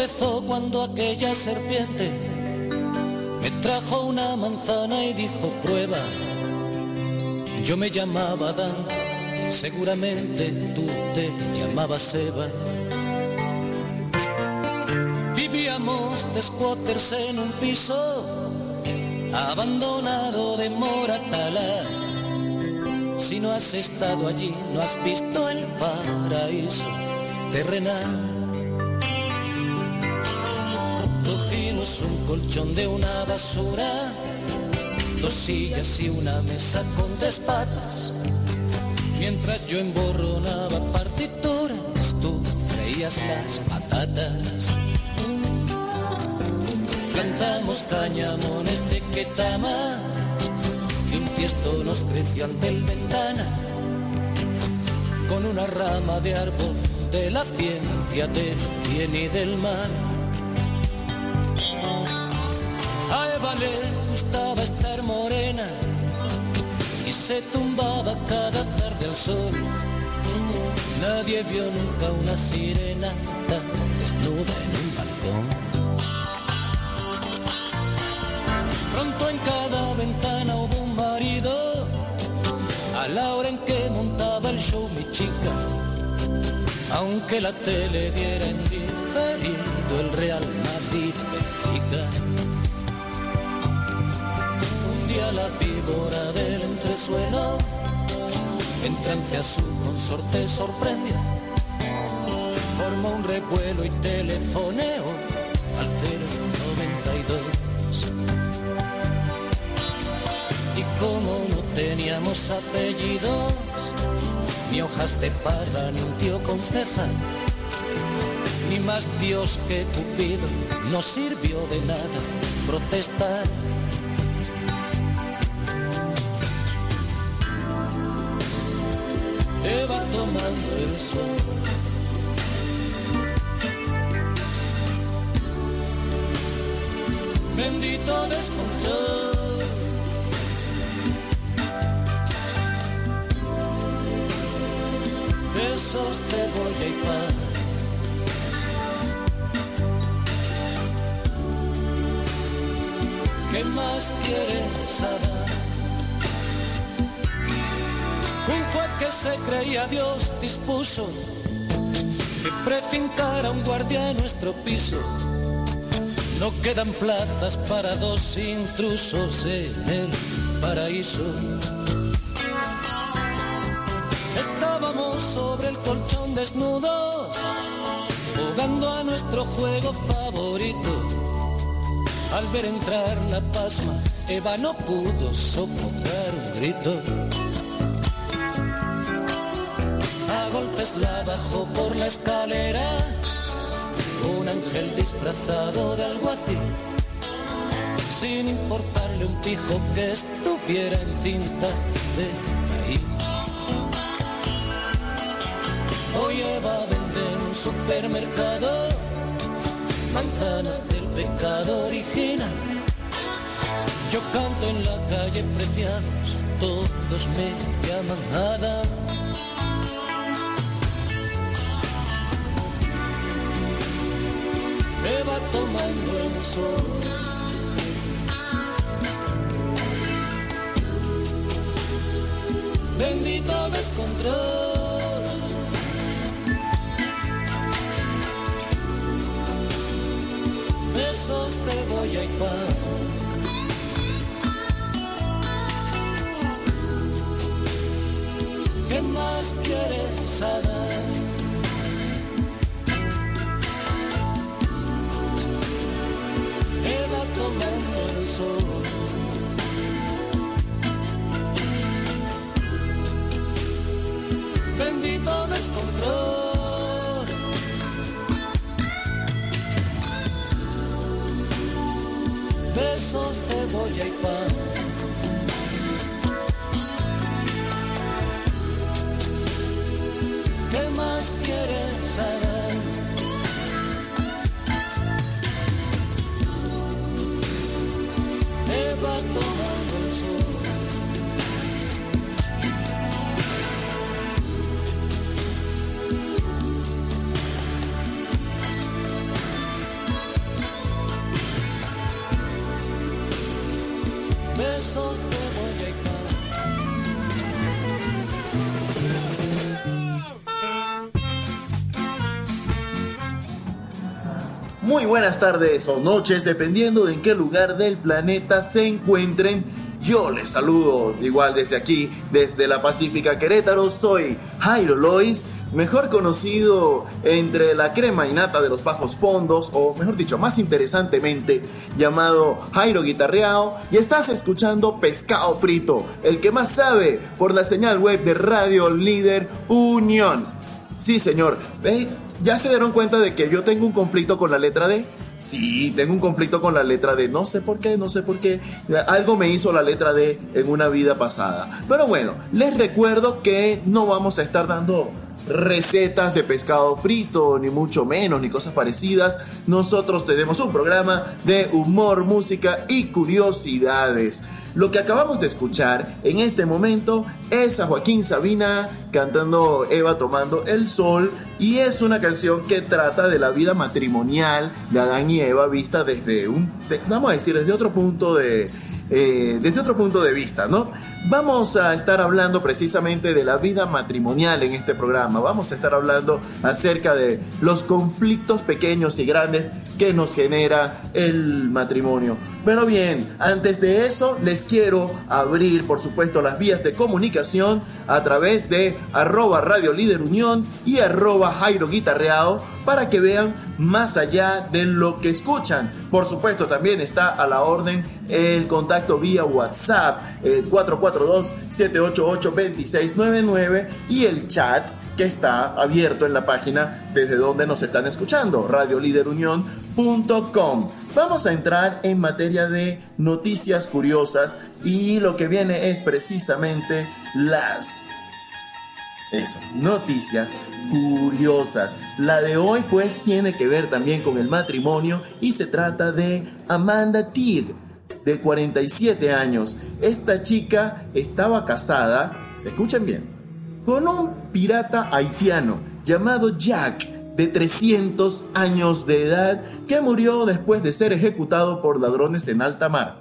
empezó cuando aquella serpiente me trajo una manzana y dijo prueba. Yo me llamaba Adán, seguramente tú te llamabas Eva. Vivíamos de squatters en un piso abandonado de Moratala. Si no has estado allí, no has visto el paraíso terrenal. Colchón de una basura, dos sillas y una mesa con tres patas. Mientras yo emborronaba partituras, tú freías las patatas. Plantamos cañamones de Ketama y un tiesto nos creció ante el ventana con una rama de árbol de la ciencia del bien y del mal. Le gustaba estar morena y se zumbaba cada tarde al sol. Nadie vio nunca una sirena tan desnuda en un balcón. Pronto en cada ventana hubo un marido, a la hora en que montaba el show mi chica. Aunque la tele diera en diferido el Real Madrid Benfica. La víbora del entresuelo, en trance a su consorte sorprendió. Formó un revuelo y telefoneó al 092. Y como no teníamos apellidos, ni hojas de parra, ni un tío con ceja, ni más Dios que Cupido, no sirvió de nada protestar. Eva tomando el sol. Bendito descontrol. besos, cebolla y pan. ¿Qué más quieres saber? Un juez que se creía Dios dispuso que precincara un guardia en nuestro piso. No quedan plazas para dos intrusos en el paraíso. Estábamos sobre el colchón desnudos, jugando a nuestro juego favorito. Al ver entrar la pasma, Eva no pudo sofocar un grito. Golpes la bajó por la escalera, un ángel disfrazado de alguacil, sin importarle un pijo que estuviera en cinta de caín. Hoy Eva vende en un supermercado manzanas del pecado original. Yo canto en la calle preciados, todos me llaman Ada. Tomando el sol. Bendito descontrol. besos, cebolla y pan. ¿Qué más quieres saber? Tomando el sol. Bendito descontrol. besos, cebolla y pan. Muy buenas tardes o noches, dependiendo de en qué lugar del planeta se encuentren. Yo les saludo igual desde aquí, desde la Pacífica Querétaro. Soy Jairo Lois, mejor conocido entre la crema y nata de los bajos fondos, o mejor dicho, más interesantemente, llamado Jairo Guitarreao. Y estás escuchando Pescado Frito, el que más sabe por la señal web de Radio Líder Unión. Sí, señor. ¿Ya se dieron cuenta de que yo tengo un conflicto con la letra D? Sí, tengo un conflicto con la letra D. No sé por qué, no sé por qué. Algo me hizo la letra D en una vida pasada. Pero bueno, les recuerdo que no vamos a estar dando recetas de pescado frito, ni mucho menos, ni cosas parecidas. Nosotros tenemos un programa de humor, música y curiosidades. Lo que acabamos de escuchar en este momento es a Joaquín Sabina cantando Eva tomando el sol y es una canción que trata de la vida matrimonial de Adán y Eva vista desde un, vamos a decir, desde otro punto de, eh, desde otro punto de vista, ¿no? Vamos a estar hablando precisamente de la vida matrimonial en este programa. Vamos a estar hablando acerca de los conflictos pequeños y grandes que nos genera el matrimonio. Pero bien, antes de eso les quiero abrir por supuesto las vías de comunicación a través de arroba Radio Líder Unión y arroba Jairo Guitarreado para que vean más allá de lo que escuchan. Por supuesto también está a la orden el contacto vía WhatsApp el 442-788-2699 y el chat que está abierto en la página desde donde nos están escuchando, radioliderunión.com. Vamos a entrar en materia de noticias curiosas y lo que viene es precisamente las eso, noticias curiosas. La de hoy pues tiene que ver también con el matrimonio y se trata de Amanda Teague, de 47 años. Esta chica estaba casada, escuchen bien, con un pirata haitiano llamado Jack, de 300 años de edad, que murió después de ser ejecutado por ladrones en alta mar.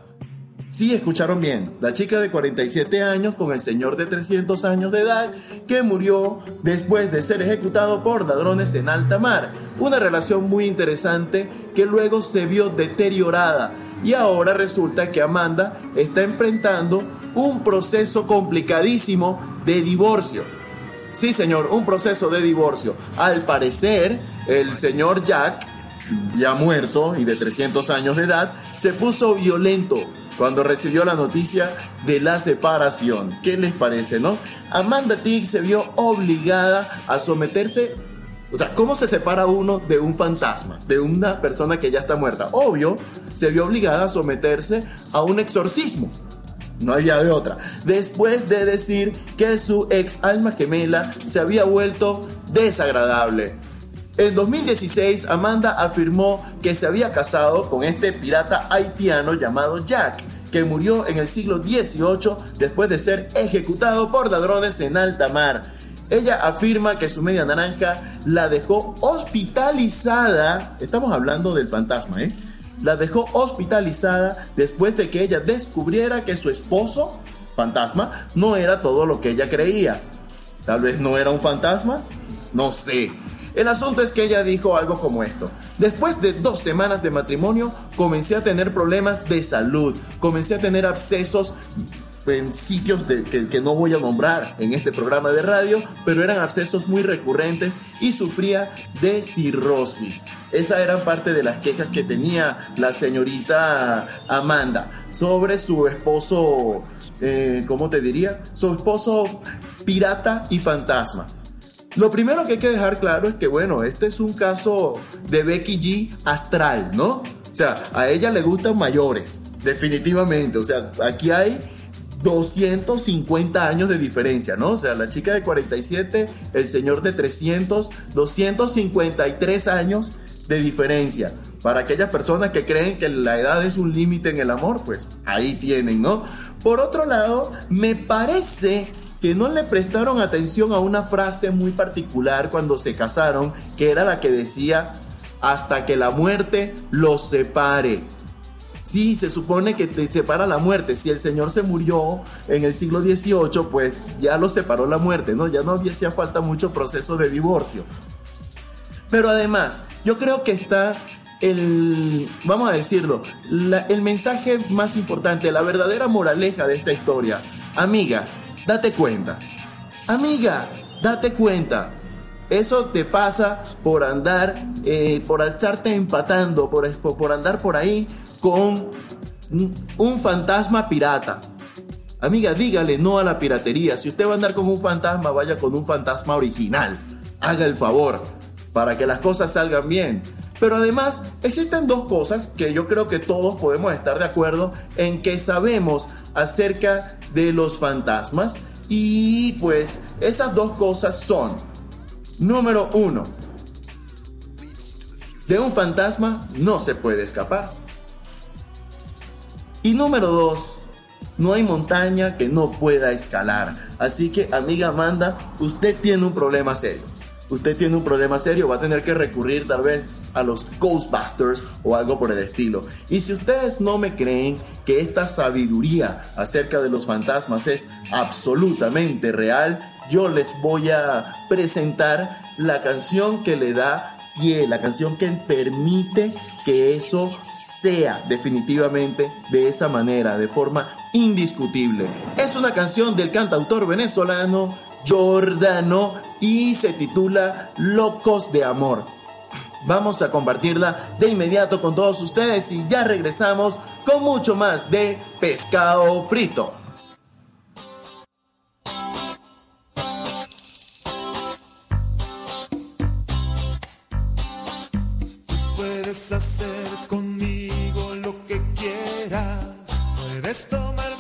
Sí, escucharon bien, la chica de 47 años con el señor de 300 años de edad que murió después de ser ejecutado por ladrones en alta mar. Una relación muy interesante que luego se vio deteriorada y ahora resulta que Amanda está enfrentando un proceso complicadísimo de divorcio. Sí, señor, un proceso de divorcio. Al parecer, el señor Jack, ya muerto y de 300 años de edad, se puso violento cuando recibió la noticia de la separación. ¿Qué les parece, no? Amanda Tigg se vio obligada a someterse o sea, ¿cómo se separa uno de un fantasma, de una persona que ya está muerta? Obvio, se vio obligada a someterse a un exorcismo. No había de otra. Después de decir que su ex alma gemela se había vuelto desagradable. En 2016, Amanda afirmó que se había casado con este pirata haitiano llamado Jack, que murió en el siglo XVIII después de ser ejecutado por ladrones en alta mar. Ella afirma que su media naranja la dejó hospitalizada. Estamos hablando del fantasma, ¿eh? la dejó hospitalizada después de que ella descubriera que su esposo, fantasma, no era todo lo que ella creía. Tal vez no era un fantasma, no sé. El asunto es que ella dijo algo como esto. Después de dos semanas de matrimonio, comencé a tener problemas de salud, comencé a tener abscesos en sitios que, no voy a nombrar en este programa de radio, pero eran abscesos muy recurrentes y sufría de cirrosis. Esa eran parte de las quejas que tenía la señorita Amanda sobre su esposo, eh, ¿cómo te diría? Su esposo pirata y fantasma. Lo primero que hay que dejar claro es que, bueno, este es un caso de Becky G astral, ¿no? O sea, a ella le gustan mayores, definitivamente. O sea, aquí hay 250 años de diferencia, ¿no? O sea, la chica de 47, el señor de 300, 253 años de diferencia. Para aquellas personas que creen que la edad es un límite en el amor, pues ahí tienen, ¿no? Por otro lado, me parece que no le prestaron atención a una frase muy particular cuando se casaron, que era la que decía, hasta que la muerte los separe. Sí, se supone que te separa la muerte. Si el Señor se murió en el siglo XVIII, pues ya lo separó la muerte, ¿no? Ya no hacía falta mucho proceso de divorcio. Pero además, yo creo que está el, vamos a decirlo, el mensaje más importante, la verdadera moraleja de esta historia. Amiga, date cuenta. Amiga, date cuenta. Eso te pasa por andar, eh, por estarte empatando, por, por andar por ahí con un fantasma pirata. Amiga, dígale no a la piratería. Si usted va a andar con un fantasma, vaya con un fantasma original. Haga el favor para que las cosas salgan bien. Pero además existen dos cosas que yo creo que todos podemos estar de acuerdo en que sabemos acerca de los fantasmas. Y pues esas dos cosas son, número uno, de un fantasma no se puede escapar. Y número dos, no hay montaña que no pueda escalar. Así que, amiga Amanda, usted tiene un problema serio usted tiene un problema serio, va a tener que recurrir tal vez a los Ghostbusters o algo por el estilo. Y si ustedes no me creen que esta sabiduría acerca de los fantasmas es absolutamente real, yo les voy a presentar la canción que le da pie, la canción que permite que eso sea definitivamente de esa manera, de forma indiscutible. Es una canción del cantautor venezolano Jordano y se titula Locos de Amor. Vamos a compartirla de inmediato con todos ustedes y ya regresamos con mucho más de pescado frito. Puedes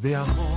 de amor.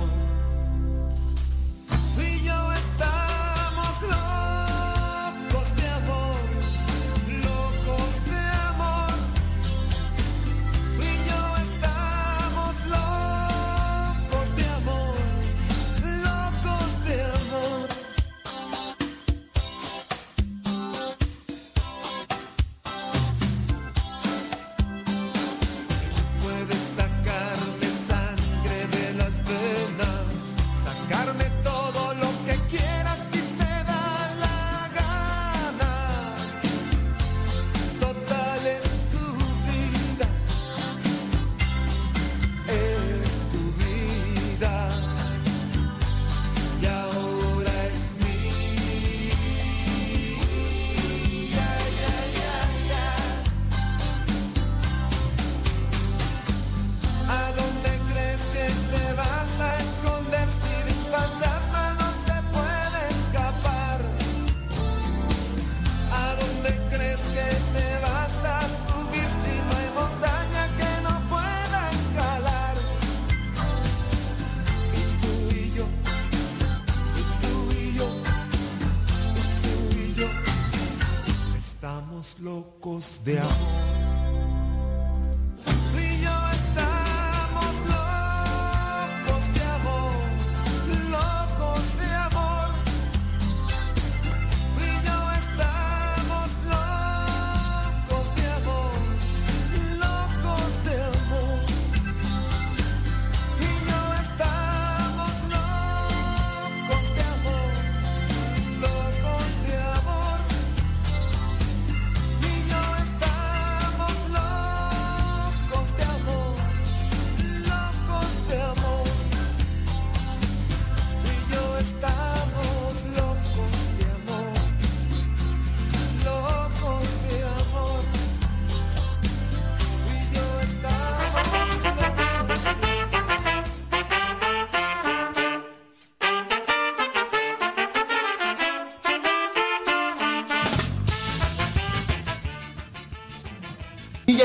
De amor. Y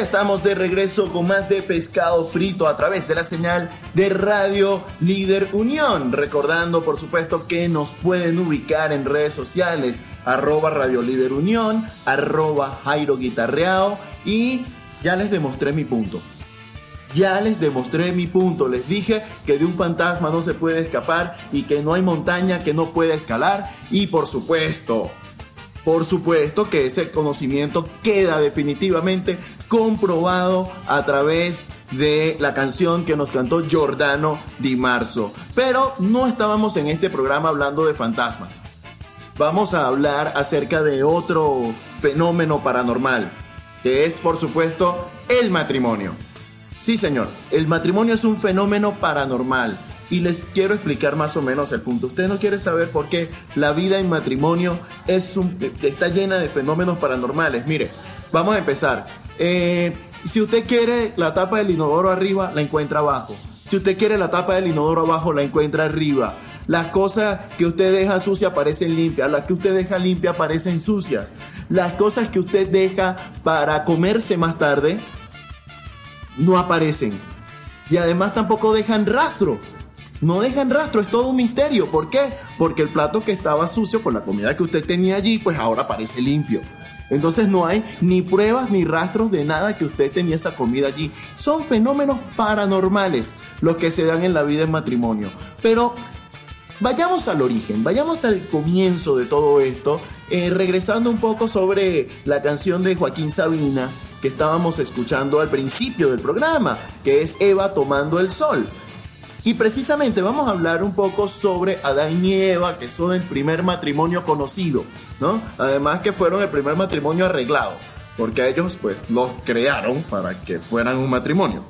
estamos de regreso con más de pescado frito a través de la señal de Radio Líder Unión. Recordando, por supuesto, que nos pueden ubicar en redes sociales, arroba Radio Líder Unión, arroba Jairo Guitarreao y ya les demostré mi punto. Ya les demostré mi punto, les dije que de un fantasma no se puede escapar y que no hay montaña que no pueda escalar y por supuesto, por supuesto que ese conocimiento queda definitivamente comprobado a través de la canción que nos cantó Giordano Di Marzo. Pero no estábamos en este programa hablando de fantasmas. Vamos a hablar acerca de otro fenómeno paranormal, que es por supuesto el matrimonio. Sí, señor, el matrimonio es un fenómeno paranormal y les quiero explicar más o menos el punto. Usted no quiere saber por qué la vida en matrimonio es un, está llena de fenómenos paranormales. Mire, vamos a empezar. Eh, si usted quiere la tapa del inodoro arriba, la encuentra abajo. Si usted quiere la tapa del inodoro abajo, la encuentra arriba. Las cosas que usted deja sucias parecen limpias, las que usted deja limpias parecen sucias. Las cosas que usted deja para comerse más tarde no aparecen. Y además tampoco dejan rastro. No dejan rastro, es todo un misterio. ¿Por qué? Porque el plato que estaba sucio con la comida que usted tenía allí, pues ahora parece limpio. Entonces no hay ni pruebas ni rastros de nada que usted tenía esa comida allí. Son fenómenos paranormales los que se dan en la vida en matrimonio. Pero vayamos al origen, vayamos al comienzo de todo esto, eh, regresando un poco sobre la canción de Joaquín Sabina que estábamos escuchando al principio del programa, que es Eva tomando el sol. Y precisamente vamos a hablar un poco sobre Adán y Eva, que son el primer matrimonio conocido, ¿no? Además que fueron el primer matrimonio arreglado, porque a ellos pues los crearon para que fueran un matrimonio.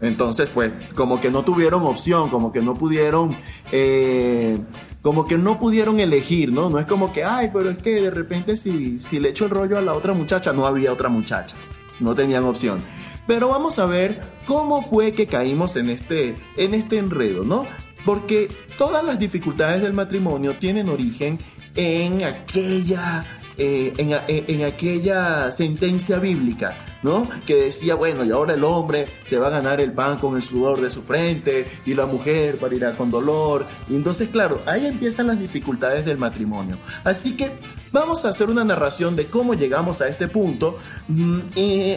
Entonces pues como que no tuvieron opción, como que no pudieron... Eh, como que no pudieron elegir, ¿no? No es como que, ay, pero es que de repente si, si le echo el rollo a la otra muchacha, no había otra muchacha. No tenían opción. Pero vamos a ver cómo fue que caímos en este, en este enredo, ¿no? Porque todas las dificultades del matrimonio tienen origen en aquella, eh, en, en aquella sentencia bíblica ¿no? Que decía, bueno, y ahora el hombre se va a ganar el pan con el sudor de su frente y la mujer parirá con dolor. Y entonces, claro, ahí empiezan las dificultades del matrimonio. Así que vamos a hacer una narración de cómo llegamos a este punto, mm,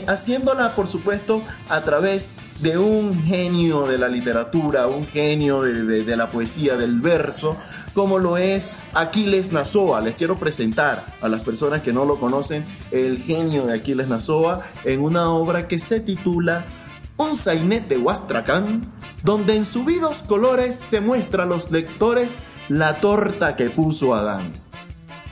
haciéndola, por supuesto, a través de un genio de la literatura, un genio de, de la poesía, del verso, como lo es Aquiles Nazoa. Les quiero presentar a las personas que no lo conocen el genio de Aquiles Nazoa en una obra que se titula Un sainete de Huastracán, donde en subidos colores se muestra a los lectores la torta que puso Adán.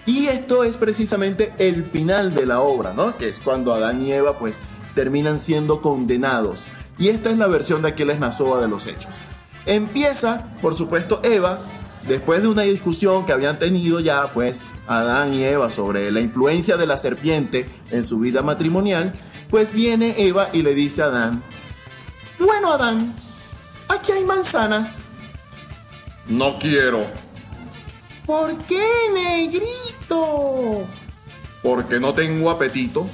Y esto es precisamente el final de la obra, ¿no? Que es cuando Adán y Eva pues terminan siendo condenados. Y esta es la versión de Aquiles Nazoa de los hechos. Empieza, por supuesto, Eva Después de una discusión que habían tenido ya, pues, Adán y Eva sobre la influencia de la serpiente en su vida matrimonial, pues viene Eva y le dice a Adán, bueno Adán, aquí hay manzanas. No quiero. ¿Por qué, negrito? Porque no tengo apetito,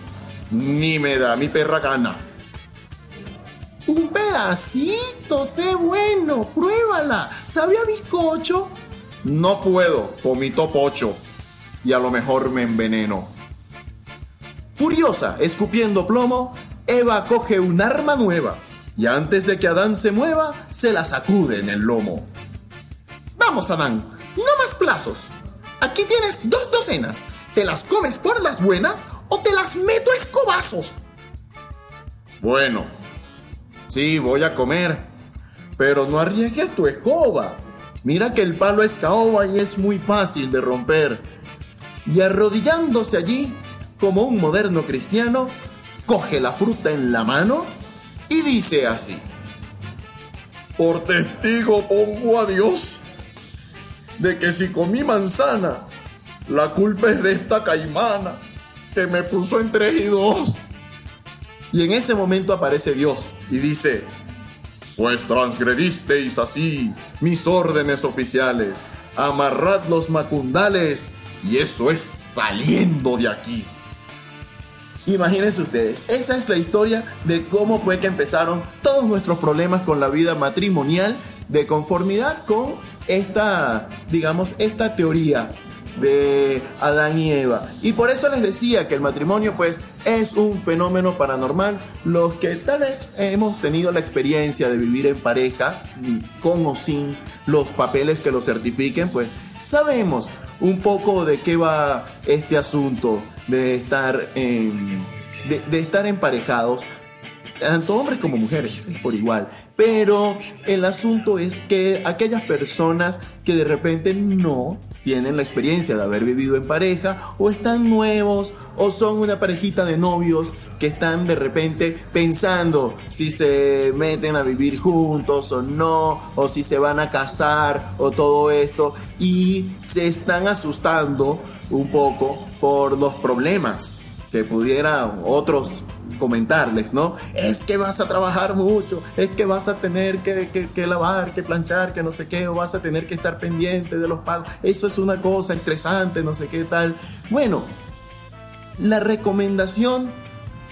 ni me da mi perra gana. Un pedacito, sé bueno, pruébala. ¿Sabe a bizcocho? No puedo, comito pocho y a lo mejor me enveneno. Furiosa, escupiendo plomo, Eva coge un arma nueva y antes de que Adán se mueva, se la sacude en el lomo. Vamos, Adán, no más plazos. Aquí tienes dos docenas. ¿Te las comes por las buenas o te las meto a escobazos? Bueno, sí, voy a comer, pero no arriesgues tu escoba. Mira que el palo es caoba y es muy fácil de romper. Y arrodillándose allí, como un moderno cristiano, coge la fruta en la mano y dice así. Por testigo pongo a Dios de que si comí manzana, la culpa es de esta caimana que me puso en tres y dos. Y en ese momento aparece Dios y dice, pues transgredisteis así mis órdenes oficiales. Amarrad los macundales y eso es saliendo de aquí. Imagínense ustedes, esa es la historia de cómo fue que empezaron todos nuestros problemas con la vida matrimonial de conformidad con esta, digamos, esta teoría de Adán y Eva. Y por eso les decía que el matrimonio pues es un fenómeno paranormal. Los que tal vez hemos tenido la experiencia de vivir en pareja, con o sin los papeles que lo certifiquen, pues sabemos un poco de qué va este asunto de estar, de, estar emparejados tanto hombres como mujeres, es por igual. Pero el asunto es que aquellas personas que de repente no tienen la experiencia de haber vivido en pareja, o están nuevos, o son una parejita de novios que están de repente pensando si se meten a vivir juntos o no, o si se van a casar, o todo esto, y se están asustando un poco por los problemas que pudieran otros comentarles, ¿no? Es que vas a trabajar mucho, es que vas a tener que, que, lavar, que planchar, que no sé qué, o vas a tener que estar pendiente de los pagos. Eso es una cosa estresante, no sé qué tal. Bueno, la recomendación,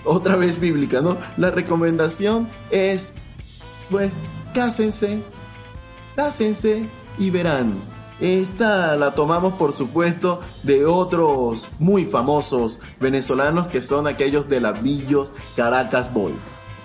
otra vez bíblica, ¿no? La recomendación es, pues, cásense, cásense y verán esta la tomamos por supuesto de otros muy famosos venezolanos que son aquellos de la Villos Caracas Boy.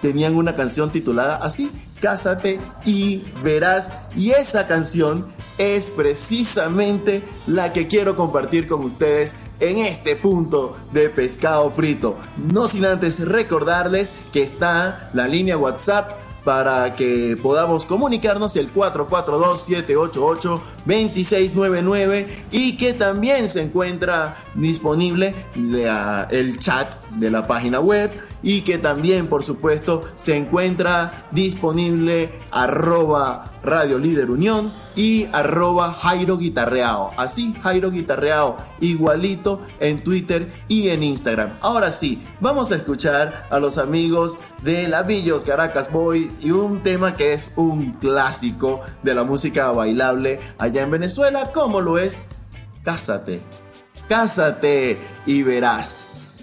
Tenían una canción titulada así, Cásate y verás. Y esa canción es precisamente la que quiero compartir con ustedes en este punto de pescado frito. No sin antes recordarles que está la línea WhatsApp para que podamos comunicarnos el 442-788-2699 y que también se encuentra disponible el chat de la página web y que también por supuesto se encuentra disponible arroba Radio Líder Unión y arroba Jairo Guitarreao. Así, Jairo Guitarreao, igualito en Twitter y en Instagram. Ahora sí, vamos a escuchar a los amigos de La Villos Caracas Boys y un tema que es un clásico de la música bailable allá en Venezuela, como lo es Cásate. Cásate y verás.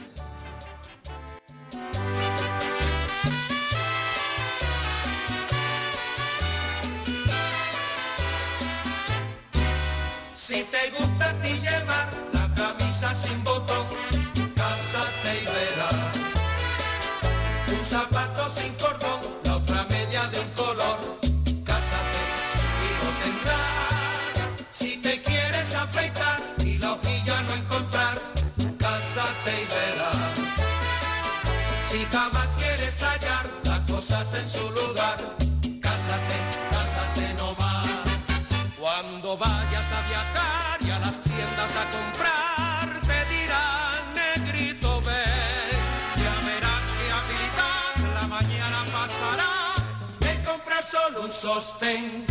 sostém.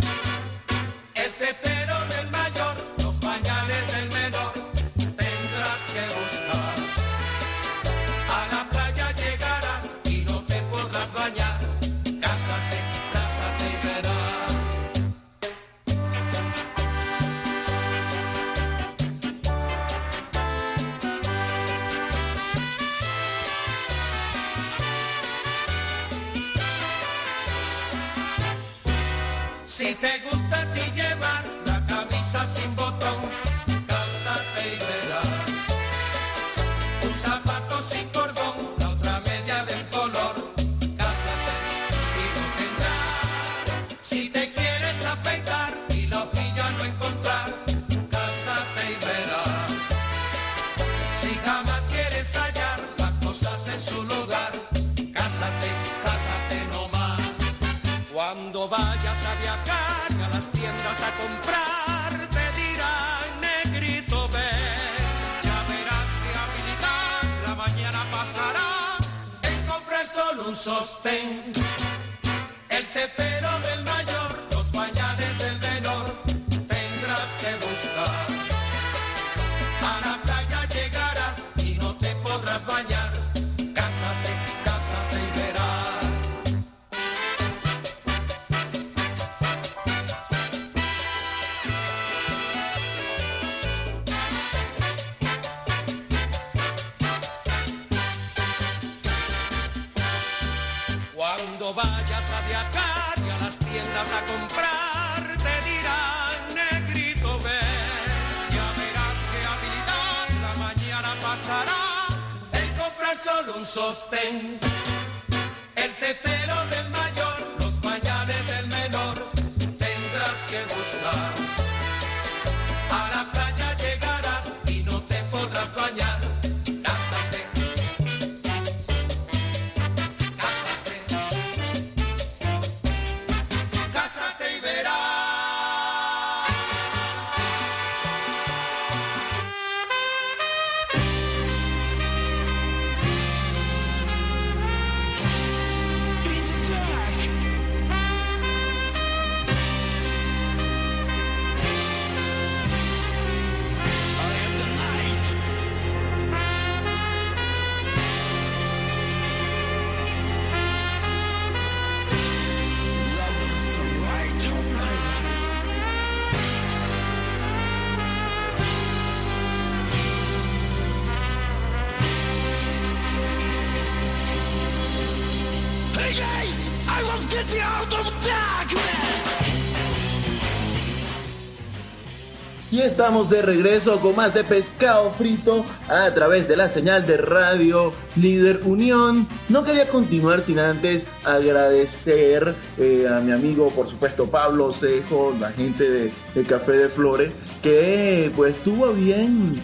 Estamos de regreso con más de pescado frito a través de la señal de radio Líder Unión. No quería continuar sin antes agradecer eh, a mi amigo, por supuesto, Pablo Cejo, la gente de, de Café de Flores, que pues tuvo bien,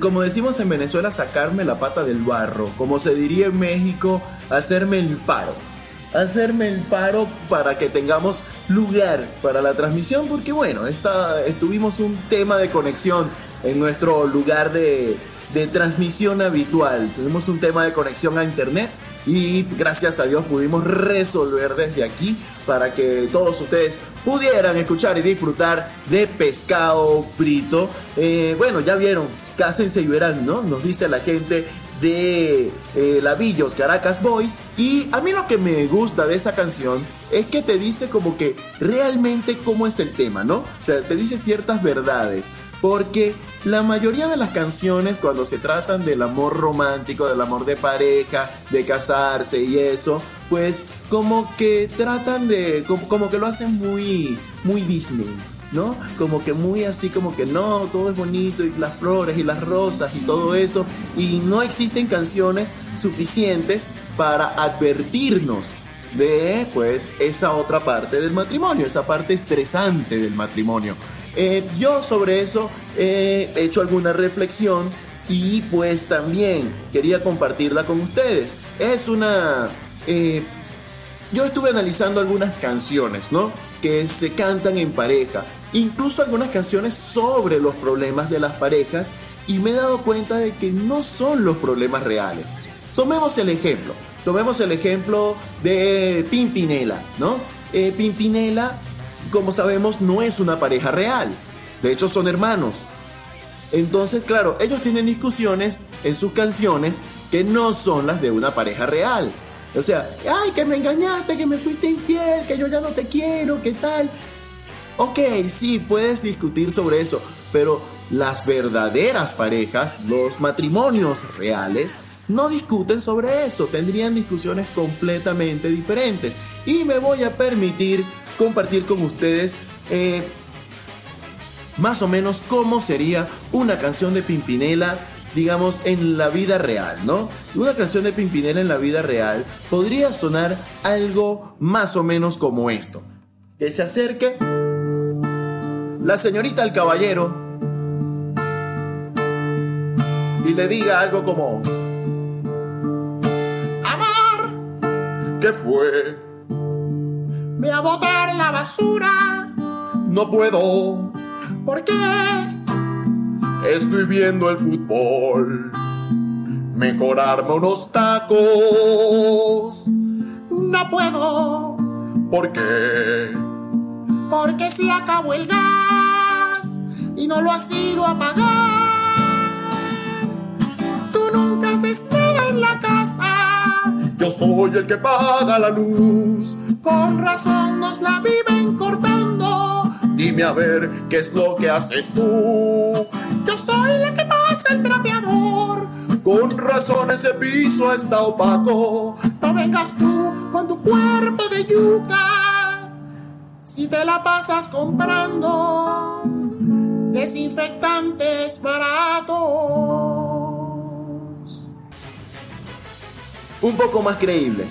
como decimos en Venezuela, sacarme la pata del barro, como se diría en México, hacerme el paro hacerme el paro para que tengamos lugar para la transmisión, porque bueno, esta, tuvimos un tema de conexión en nuestro lugar de, transmisión habitual. Tuvimos un tema de conexión a internet y gracias a Dios pudimos resolver desde aquí para que todos ustedes pudieran escuchar y disfrutar de pescado frito. Eh, bueno, ya vieron, cásense y verán, ¿no? Nos dice la gente de eh, Lavillos, Caracas Boys. Y a mí lo que me gusta de esa canción es que te dice como que realmente cómo es el tema, ¿no? O sea, te dice ciertas verdades. Porque la mayoría de las canciones cuando se tratan del amor romántico, del amor de pareja, de casarse y eso, pues como que tratan de, como, como que lo hacen muy, muy Disney. ¿No? Como que muy así, como que no, todo es bonito y las flores y las rosas y todo eso. Y no existen canciones suficientes para advertirnos de, pues, esa otra parte del matrimonio, esa parte estresante del matrimonio. Eh, yo sobre eso he hecho alguna reflexión y pues también quería compartirla con ustedes. Es una... eh, yo estuve analizando algunas canciones, ¿no? Que se cantan en pareja. Incluso algunas canciones sobre los problemas de las parejas. Y me he dado cuenta de que no son los problemas reales. Tomemos el ejemplo. Tomemos el ejemplo de Pimpinela, ¿no? Eh, Pimpinela, como sabemos, no es una pareja real. De hecho, son hermanos. Entonces, claro, ellos tienen discusiones en sus canciones que no son las de una pareja real. O sea, ay, que me engañaste, que me fuiste infiel, que yo ya no te quiero, ¿qué tal? Ok, sí, puedes discutir sobre eso, pero las verdaderas parejas, los matrimonios reales, no discuten sobre eso, tendrían discusiones completamente diferentes. Y me voy a permitir compartir con ustedes eh, más o menos cómo sería una canción de Pimpinela digamos, en la vida real, ¿no? Una canción de Pimpinela en la vida real podría sonar algo más o menos como esto. Que se acerque la señorita al caballero y le diga algo como... Amor, ¿qué fue? Voy a botar la basura. No puedo. ¿Por qué? Estoy viendo el fútbol. Mejorarme unos tacos. No puedo. ¿Por qué? Porque se acabó el gas y no lo has ido a pagar. Tú nunca haces nada en la casa. Yo soy el que paga la luz. Con razón nos la viven cortando. Dime a ver qué es lo que haces tú. Yo soy la que pasa el trapeador. Con razón ese piso está opaco. No vengas tú con tu cuerpo de yuca. Si te la pasas comprando desinfectantes baratos. Un poco más creíble,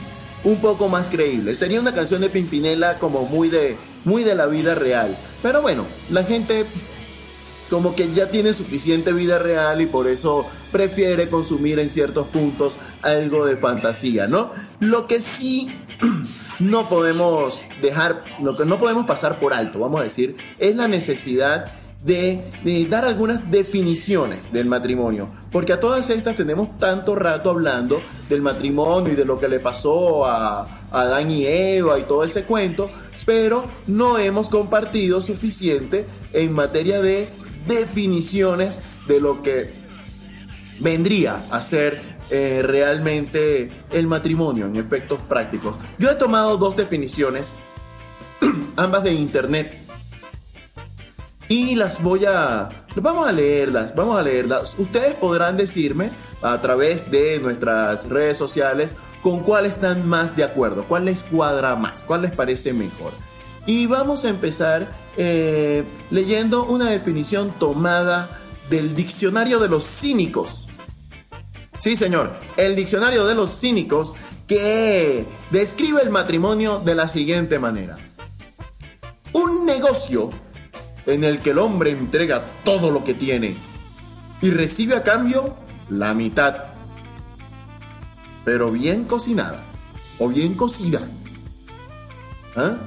un poco más creíble. Sería una canción de Pimpinela como muy de, muy de la vida real. Pero bueno, la gente como que ya tiene suficiente vida real y por eso prefiere consumir en ciertos puntos algo de fantasía, ¿no? Lo que sí no podemos dejar, lo que no podemos pasar por alto, vamos a decir, es la necesidad de, dar algunas definiciones del matrimonio. Porque a todas estas tenemos tanto rato hablando del matrimonio y de lo que le pasó a, a Adán y Eva y todo ese cuento, pero no hemos compartido suficiente en materia de definiciones de lo que vendría a ser eh, realmente el matrimonio en efectos prácticos. Yo he tomado dos definiciones, ambas de internet, y las voy a... Vamos a leerlas, vamos a leerlas. Ustedes podrán decirme a través de nuestras redes sociales con cuál están más de acuerdo, cuál les cuadra más, cuál les parece mejor. Y vamos a empezar eh, leyendo una definición tomada del diccionario de los cínicos. Sí, señor, el diccionario de los cínicos que describe el matrimonio de la siguiente manera. Un negocio en el que el hombre entrega todo lo que tiene y recibe a cambio la mitad, pero bien cocinada o bien cocida. ¿Ah?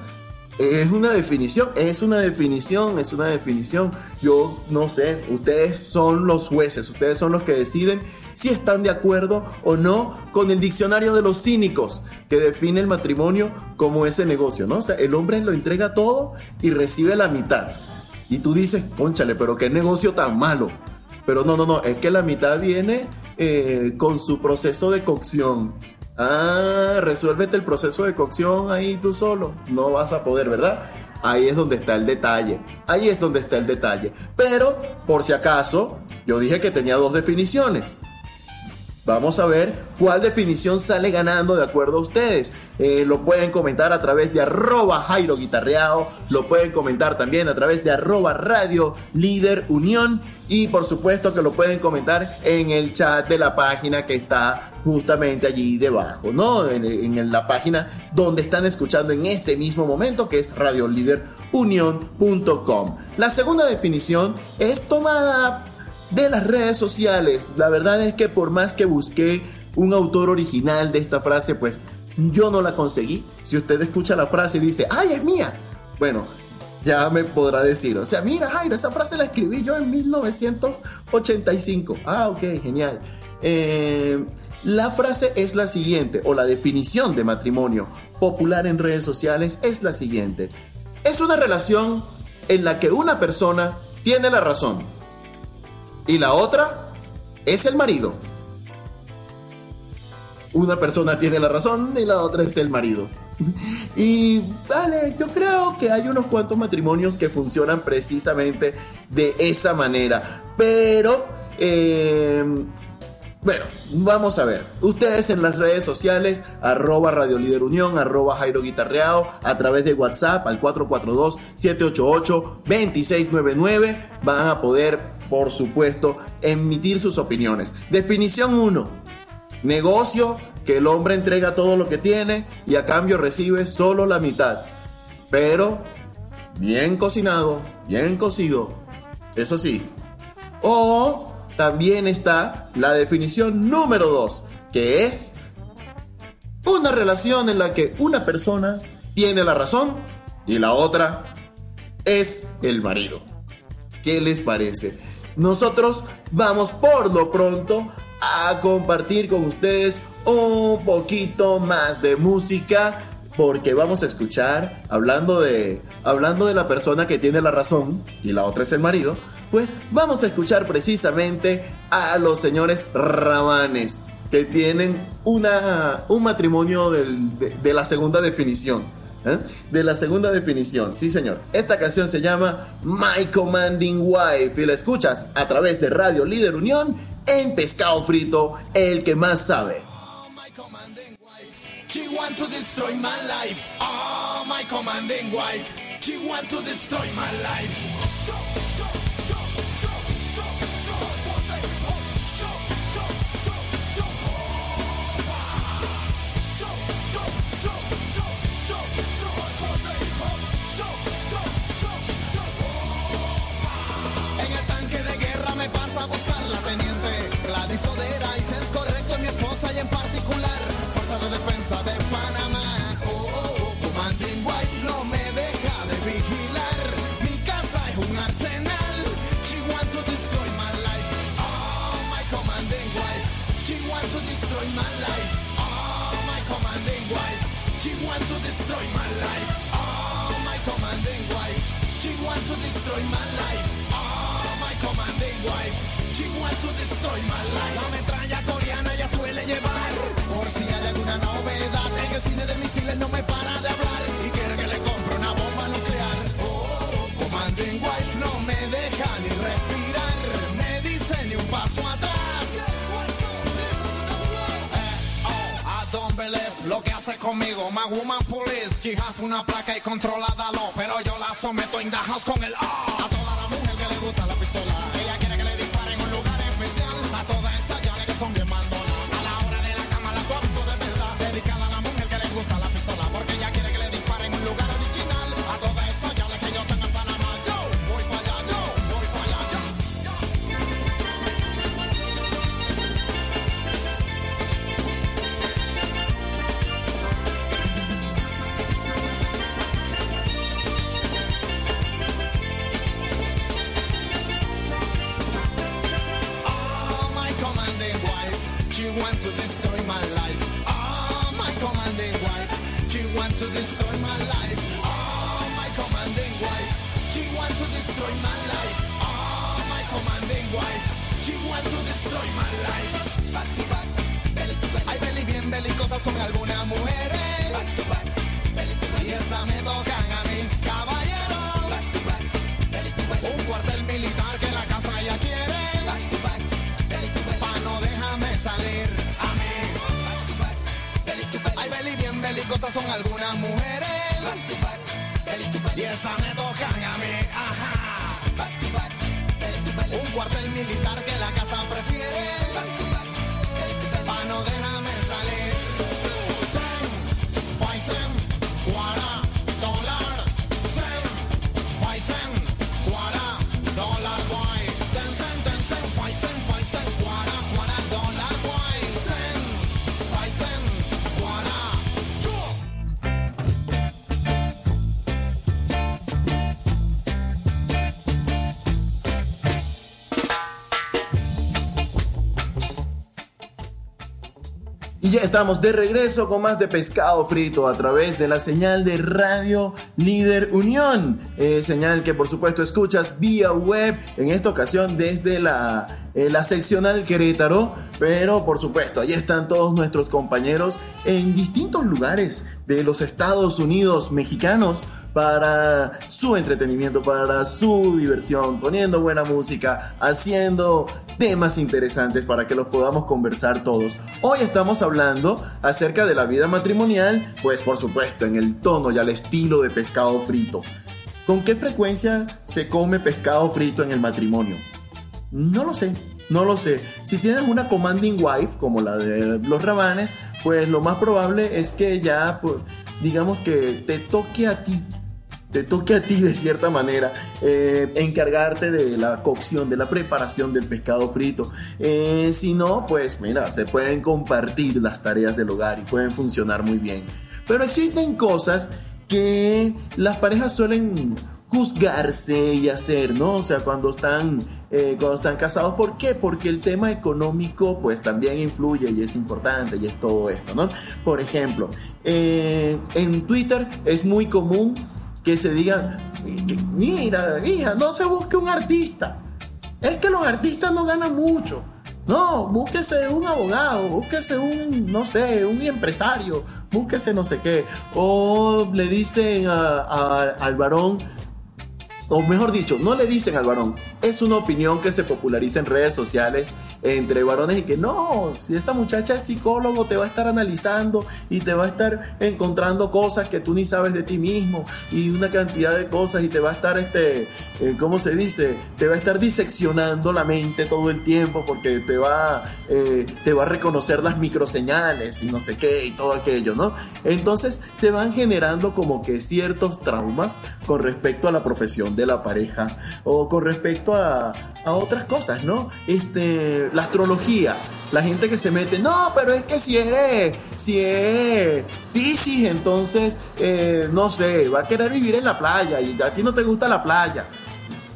Es una definición, es una definición, es una definición. Yo no sé, ustedes son los jueces, ustedes son los que deciden si están de acuerdo o no con el diccionario de los cínicos que define el matrimonio como ese negocio, ¿no? O sea, el hombre lo entrega todo y recibe la mitad. Y tú dices, conchale, pero qué negocio tan malo. Pero no, no, no, es que la mitad viene eh, con su proceso de cocción. Ah, resuélvete el proceso de cocción ahí tú solo. No vas a poder, ¿verdad? Ahí es donde está el detalle. Ahí es donde está el detalle. Pero, por si acaso, yo dije que tenía dos definiciones. Vamos a ver cuál definición sale ganando de acuerdo a ustedes. Eh, lo pueden comentar a través de arroba Jairo Guitarreado, lo pueden comentar también a través de arroba Radio Líder Unión y por supuesto que lo pueden comentar en el chat de la página que está justamente allí debajo, ¿no? En, la página donde están escuchando en este mismo momento que es radioliderunión.com. La segunda definición es tomada de las redes sociales. La verdad es que por más que busqué un autor original de esta frase, pues yo no la conseguí. Si usted escucha la frase y dice, ¡ay, es mía! Bueno, ya me podrá decir, o sea, mira, Jairo, esa frase la escribí yo en 1985. Ah, ok, genial. Eh, la frase es la siguiente, o la definición de matrimonio popular en redes sociales es la siguiente. Es una relación en la que una persona tiene la razón y la otra es el marido. Una persona tiene la razón y la otra es el marido. Y vale, yo creo que hay unos cuantos matrimonios que funcionan precisamente de esa manera. Pero, eh, bueno, vamos a ver. Ustedes en las redes sociales, arroba Radio Líder Unión, arroba Jairo Guitarreado, a través de WhatsApp al 442-788-2699, van a poder por supuesto, emitir sus opiniones. Definición 1. Negocio que el hombre entrega todo lo que tiene y a cambio recibe solo la mitad. Pero bien cocinado, bien cocido. Eso sí. O también está la definición número 2, que es una relación en la que una persona tiene la razón y la otra es el marido. ¿Qué les parece? nosotros vamos por lo pronto a compartir con ustedes un poquito más de música porque vamos a escuchar hablando de hablando de la persona que tiene la razón y la otra es el marido, pues vamos a escuchar precisamente a los señores Rabanes que tienen una, un matrimonio de la segunda definición. ¿eh? De la segunda definición, sí señor. Esta canción se llama My Commanding Wife y la escuchas a través de Radio Líder Unión en Pescado Frito, el que más sabe. She want to destroy my life. Oh, my commanding wife. She want to destroy my life. Conmigo. My woman police, she has una placa y controladalo. Pero yo la someto the house con el. A toda la mujer que le gusta la pistola. Y ya estamos de regreso con más de pescado frito a través de la señal de Radio Líder Unión. Eh, señal que por supuesto escuchas vía web, en esta ocasión desde la, eh, la seccional Querétaro. Pero por supuesto, ahí están todos nuestros compañeros en distintos lugares de los Estados Unidos mexicanos para su entretenimiento, para su diversión, poniendo buena música, haciendo temas interesantes para que los podamos conversar todos. Hoy estamos hablando acerca de la vida matrimonial, pues por supuesto en el tono y al estilo de pescado frito. ¿Con qué frecuencia se come pescado frito en el matrimonio? No lo sé, no lo sé. Si tienes una commanding wife como la de los rabanes, pues lo más probable es que ya, pues, digamos que te toque a ti te toque a ti de cierta manera eh, encargarte de la cocción, de la preparación del pescado frito. Eh, si no, pues mira, se pueden compartir las tareas del hogar y pueden funcionar muy bien. Pero existen cosas que las parejas suelen juzgarse y hacer, ¿no? O sea, cuando están, eh, cuando están casados, ¿por qué? Porque el tema económico pues también influye y es importante y es todo esto, ¿no? Por ejemplo, en Twitter es muy común que se diga, que, mira, hija, no se busque un artista. Es que los artistas no ganan mucho. No, búsquese un abogado, búsquese un, no sé, un empresario, búsquese no sé qué. O le dicen al varón, o mejor dicho, no le dicen al varón, es una opinión que se populariza en redes sociales entre varones y que no, si esa muchacha es psicólogo te va a estar analizando y te va a estar encontrando cosas que tú ni sabes de ti mismo y una cantidad de cosas y te va a estar, este, eh, ¿cómo se dice? Te va a estar diseccionando la mente todo el tiempo porque te va, eh, te va a reconocer las microseñales y no sé qué y todo aquello, ¿no? Entonces se van generando como que ciertos traumas con respecto a la profesión de la pareja o con respecto a, a otras cosas, ¿no? Este, la astrología. La gente que se mete, no, pero es que si eres, si entonces, eh, no sé, va a querer vivir en la playa y a ti no te gusta la playa.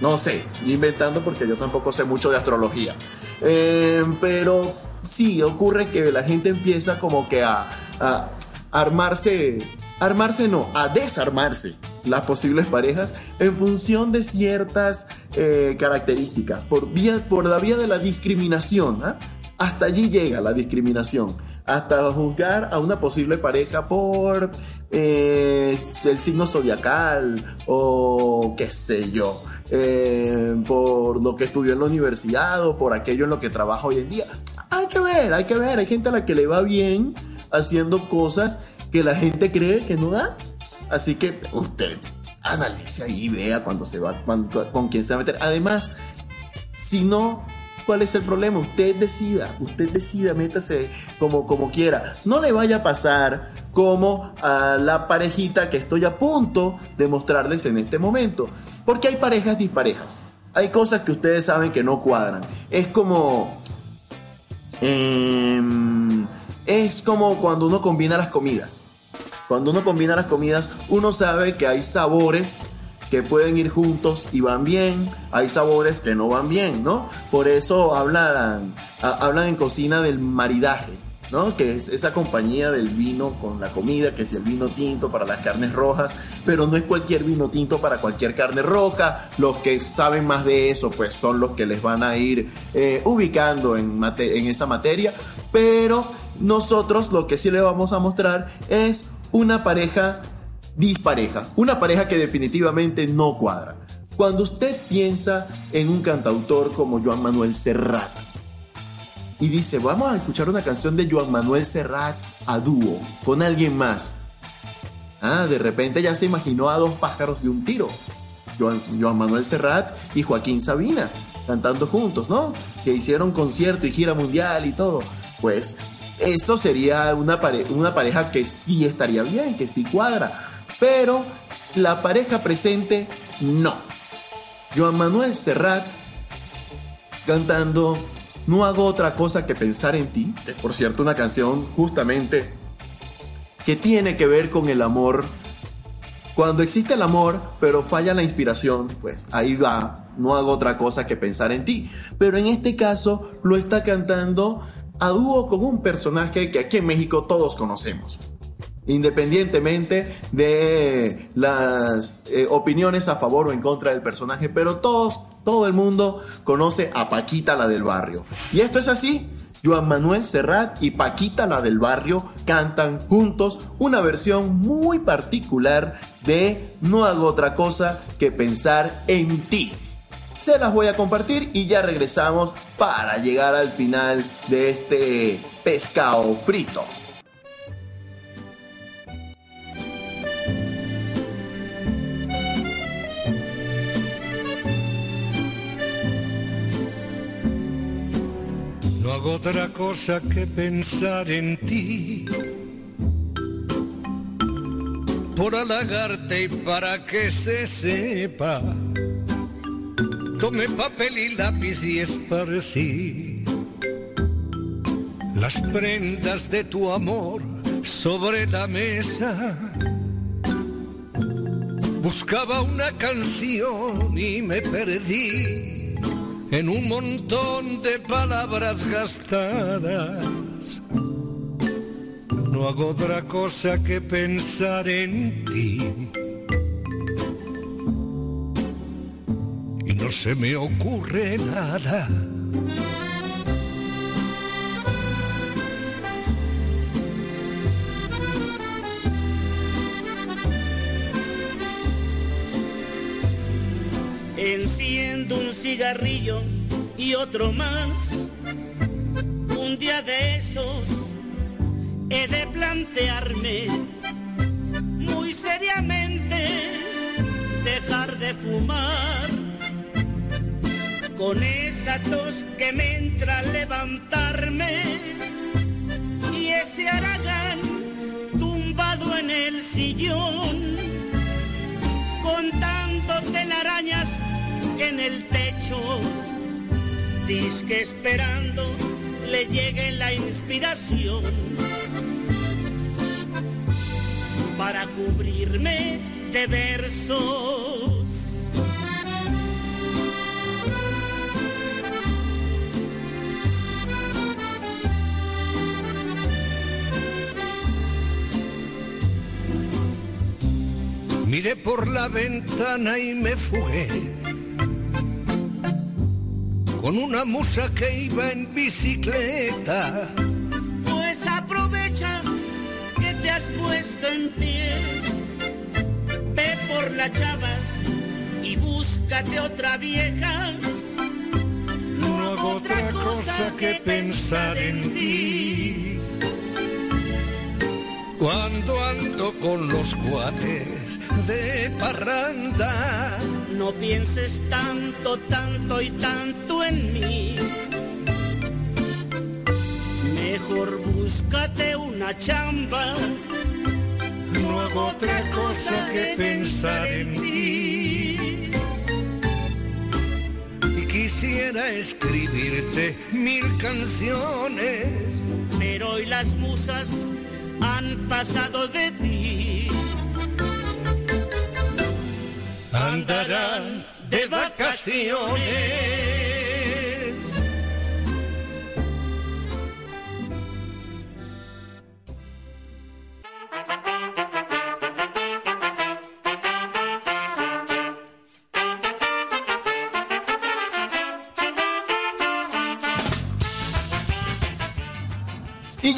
No sé, inventando porque yo tampoco sé mucho de astrología. Eh, pero sí, ocurre que la gente empieza como que a, a armarse, armarse no, a desarmarse las posibles parejas en función de ciertas eh, características, por, vía, por la vía de la discriminación. ¿ah? Hasta allí llega la discriminación. Hasta juzgar a una posible pareja por eh, el signo zodiacal o qué sé yo. eh, por lo que estudió en la universidad o por aquello en lo que trabaja hoy en día. Hay que ver, hay que ver. Hay gente a la que le va bien haciendo cosas que la gente cree que no da. Así que usted analice ahí, vea cuando se va, con quién se va a meter. Además, si no, ¿cuál es el problema? Usted decida, usted decida, métase como, como quiera. No le vaya a pasar como a la parejita que estoy a punto de mostrarles en este momento. Porque hay parejas disparejas. Hay cosas que ustedes saben que no cuadran. Es como... em, es como cuando uno combina las comidas. Cuando uno combina las comidas, uno sabe que hay sabores que pueden ir juntos y van bien, hay sabores que no van bien, ¿no? Por eso hablan, ha- hablan en cocina del maridaje, ¿no? Que es esa compañía del vino con la comida, que es el vino tinto para las carnes rojas, pero no es cualquier vino tinto para cualquier carne roja. Los que saben más de eso, pues son los que les van a ir eh, ubicando en, en esa materia, pero nosotros lo que sí le vamos a mostrar es una pareja dispareja, una pareja que definitivamente no cuadra. Cuando usted piensa en un cantautor como Joan Manuel Serrat y dice, vamos a escuchar una canción de Joan Manuel Serrat a dúo con alguien más. Ah, de repente ya se imaginó a dos pájaros de un tiro. Joan, Joan Manuel Serrat y Joaquín Sabina cantando juntos, ¿no? Que hicieron concierto y gira mundial y todo. Pues eso sería una, pare- una pareja que sí estaría bien, que sí cuadra. Pero la pareja presente, no. Joan Manuel Serrat cantando No hago otra cosa que pensar en ti. Que por cierto, una canción justamente que tiene que ver con el amor. Cuando existe el amor, pero falla la inspiración, pues ahí va. No hago otra cosa que pensar en ti. Pero en este caso lo está cantando a dúo con un personaje que aquí en México todos conocemos. Independientemente de las eh, opiniones a favor o en contra del personaje, pero todos, todo el mundo conoce a Paquita la del barrio. Y esto es así. Joan Manuel Serrat y Paquita la del barrio cantan juntos una versión muy particular de No hago otra cosa que pensar en ti. Se las voy a compartir y ya regresamos para llegar al final de este pescado frito. No hago otra cosa que pensar en ti. Por halagarte y para que se sepa. Tomé papel y lápiz y esparcí las prendas de tu amor sobre la mesa. Buscaba una canción y me perdí en un montón de palabras gastadas. No hago otra cosa que pensar en ti. Y no se me ocurre nada. Enciendo un cigarrillo y otro más. Un día de esos he de plantearme muy seriamente dejar de fumar. Con esa tos que me entra al levantarme y ese aragán tumbado en el sillón, contando telarañas en el techo, disque esperando le llegue la inspiración para cubrirme de versos. Miré por la ventana y me fugué con una musa que iba en bicicleta. Pues aprovecha que te has puesto en pie. Ve por la chava y búscate otra vieja. No hago otra cosa que pensar en ti. Cuando ando con los cuates de parranda, No pienses tanto, tanto y tanto en mí. Mejor búscate una chamba. no hago otra cosa que pensar en ti. Y quisiera escribirte mil canciones, Pero hoy las musas han pasado de ti. Andarán de vacaciones.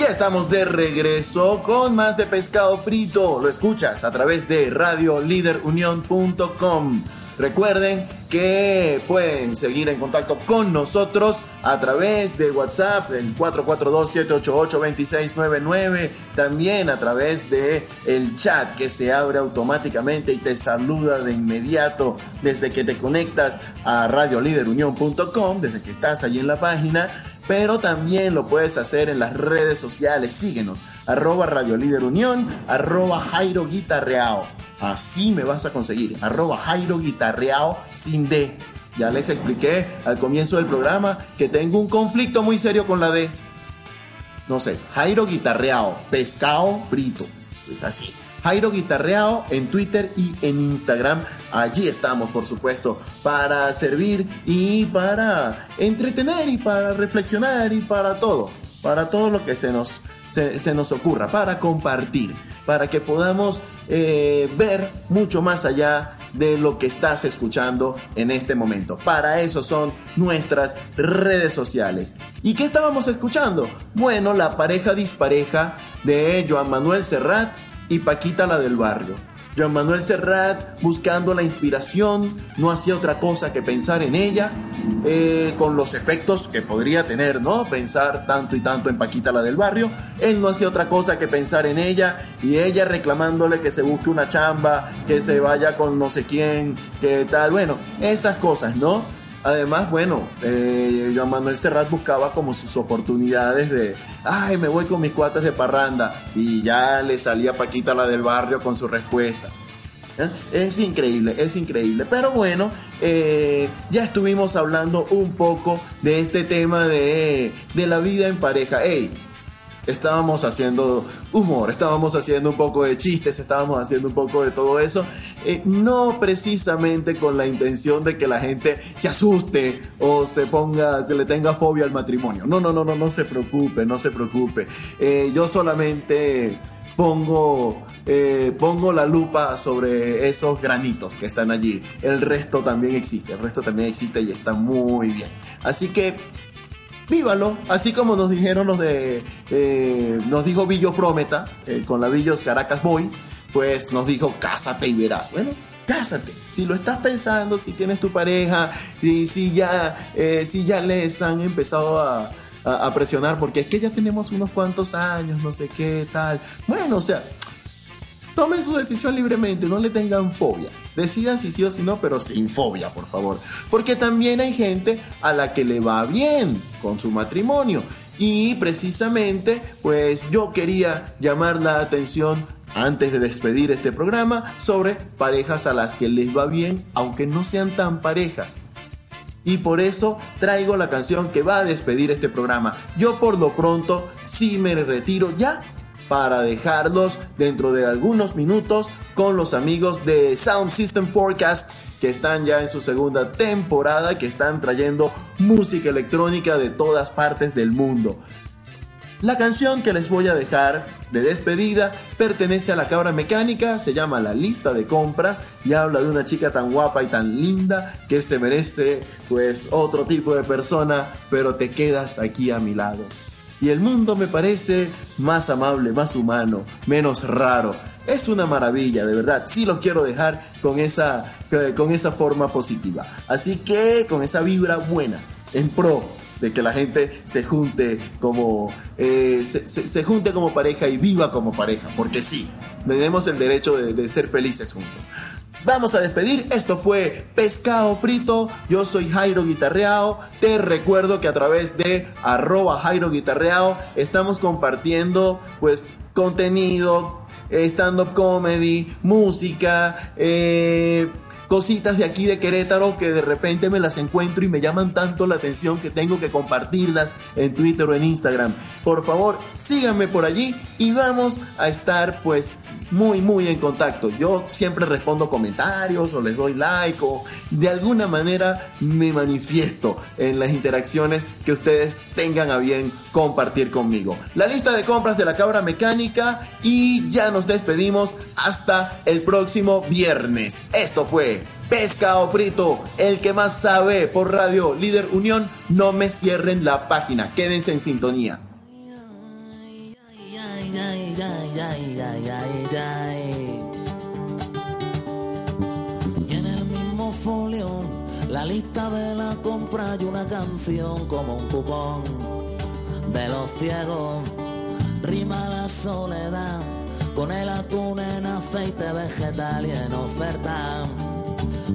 Ya estamos de regreso con más de pescado frito. Lo escuchas a través de radioliderunión.com. Recuerden que pueden seguir en contacto con nosotros a través de WhatsApp, el 442-788-2699. También a través de el chat que se abre automáticamente y te saluda de inmediato desde que te conectas a radioliderunión.com, desde que estás allí en la página pero también lo puedes hacer en las redes sociales. Síguenos, arroba Radio Líder Unión, arroba Jairo Guitarreao. Así me vas a conseguir, arroba Jairo Guitarreao sin D. Ya les expliqué al comienzo del programa que tengo un conflicto muy serio con la D. No sé, Jairo Guitarreao, pescado frito. Es así. Jairo Guitarreao en Twitter y en Instagram. Allí estamos, por supuesto, para servir y para entretener y para reflexionar y para todo. Para todo lo que se nos, se, nos ocurra, para compartir, para que podamos eh, ver mucho más allá de lo que estás escuchando en este momento. Para eso son nuestras redes sociales. ¿Y qué estábamos escuchando? Bueno, la pareja dispareja de Joan Manuel Serrat y Paquita la del barrio. Joan Manuel Serrat, buscando la inspiración, no hacía otra cosa que pensar en ella, eh, con los efectos que podría tener, ¿no? Pensar tanto y tanto en Paquita la del barrio. Él no hacía otra cosa que pensar en ella y ella reclamándole que se busque una chamba, que se vaya con no sé quién, que tal. Bueno, esas cosas, ¿no? Además, bueno, eh, Joan Manuel Serrat buscaba como sus oportunidades de, ay, me voy con mis cuates de parranda. Y ya le salía Paquita la del barrio con su respuesta. ¿Eh? Es increíble, es increíble. Pero bueno, eh, ya estuvimos hablando un poco de este tema de, de la vida en pareja. Ey, estábamos haciendo humor, estábamos haciendo un poco de chistes, estábamos haciendo un poco de todo eso, eh, no precisamente con la intención de que la gente se asuste o se ponga, se le tenga fobia al matrimonio. No, no, no, no, no se preocupe, no se preocupe. Eh, yo solamente pongo, eh, pongo la lupa sobre esos granitos que están allí. El resto también existe, el resto también existe y está muy bien. Así que vívalo, así como nos dijeron los de, eh, nos dijo Villo Frometa, eh, con la Villos Caracas Boys, pues nos dijo, cásate y verás. Bueno, cásate. Si lo estás pensando, si tienes tu pareja y si ya, eh, si ya les han empezado a, a- a presionar, porque es que ya tenemos unos cuantos años, no sé qué tal. Bueno, o sea, Tomen su decisión libremente, no le tengan fobia. Decidan si sí o si no, pero sin fobia, por favor. Porque también hay gente a la que le va bien con su matrimonio. Y precisamente, pues yo quería llamar la atención antes de despedir este programa sobre parejas a las que les va bien, aunque no sean tan parejas. Y por eso traigo la canción que va a despedir este programa. Yo por lo pronto sí me retiro ya para dejarlos dentro de algunos minutos con los amigos de Sound System Forecast que están ya en su segunda temporada, que están trayendo música electrónica de todas partes del mundo. La canción que les voy a dejar de despedida pertenece a la cabra mecánica, se llama La lista de compras y habla de una chica tan guapa y tan linda que se merece pues otro tipo de persona, pero te quedas aquí a mi lado. Y el mundo me parece más amable, más humano, menos raro. Es una maravilla, de verdad. Sí los quiero dejar con esa, con esa forma positiva. Así que con esa vibra buena, en pro de que la gente se junte como eh, se, junte como pareja y viva como pareja, porque sí, tenemos el derecho de, de ser felices juntos. Vamos a despedir, esto fue Pescado Frito, yo soy Jairo Guitarreao, te recuerdo que a través de arroba Jairo Guitarreao estamos compartiendo pues contenido, eh, stand-up comedy, música, eh, cositas de aquí de Querétaro que de repente me las encuentro y me llaman tanto la atención que tengo que compartirlas en Twitter o en Instagram. Por favor, síganme por allí y vamos a estar pues muy muy en contacto. Yo siempre respondo comentarios o les doy like o de alguna manera me manifiesto en las interacciones que ustedes tengan a bien compartir conmigo. La lista de compras de la cabra mecánica y ya nos despedimos hasta el próximo viernes. Esto fue Pescado Frito, el que más sabe por Radio Líder Unión. No me cierren la página, quédense en sintonía. Y en el mismo folio, la lista de la compra y una canción como un cupón de los ciegos. Rima la soledad con el atún en aceite vegetal y en oferta.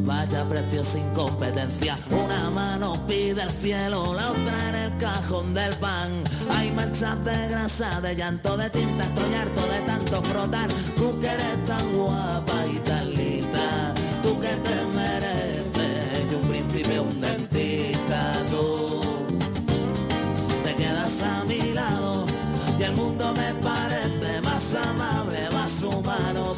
Vaya precio sin competencia, una mano pide el cielo, la otra en el cajón del pan. Hay manchas de grasa, de llanto, de tinta, estoy harto de tanto frotar. Tú que eres tan guapa y tan linda, tú que te mereces, y un príncipe, un dentista, tú te quedas a mi lado y el mundo me parece más amable, más humano,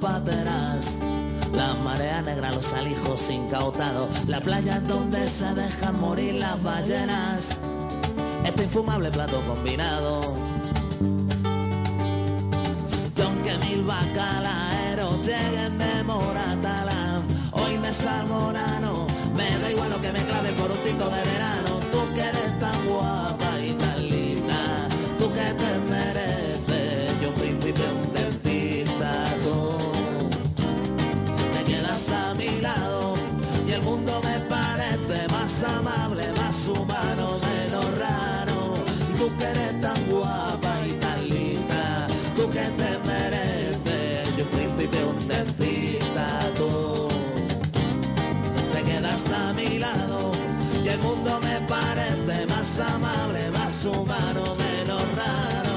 pateras. La marea negra, los alijos incautados. La playa donde se dejan morir las ballenas. Este infumable plato combinado. Y aunque mil bacalaeros lleguen de Moratalán, hoy me salgo nano. Me da igual lo que me clave por un tito de verano. Amable, más humano, menos raro.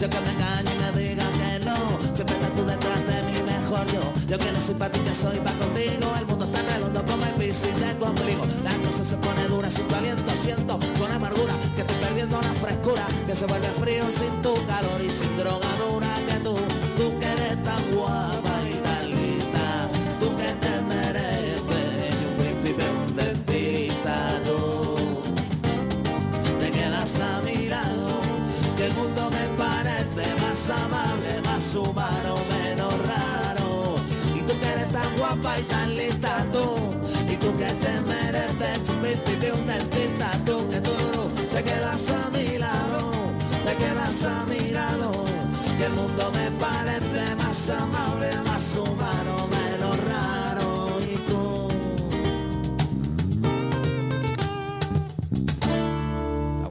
Yo que me engañe y me diga que no, siempre estás tú detrás de mi mejor yo. Yo que no soy para ti, que soy para contigo. El mundo está redondo como el piscín de tu ombligo. La cosa se pone dura, sin tu aliento siento con amargura que estoy perdiendo la frescura, que se vuelve frío sin tu calor y sin drogadura que tú, tú que eres tan guapa te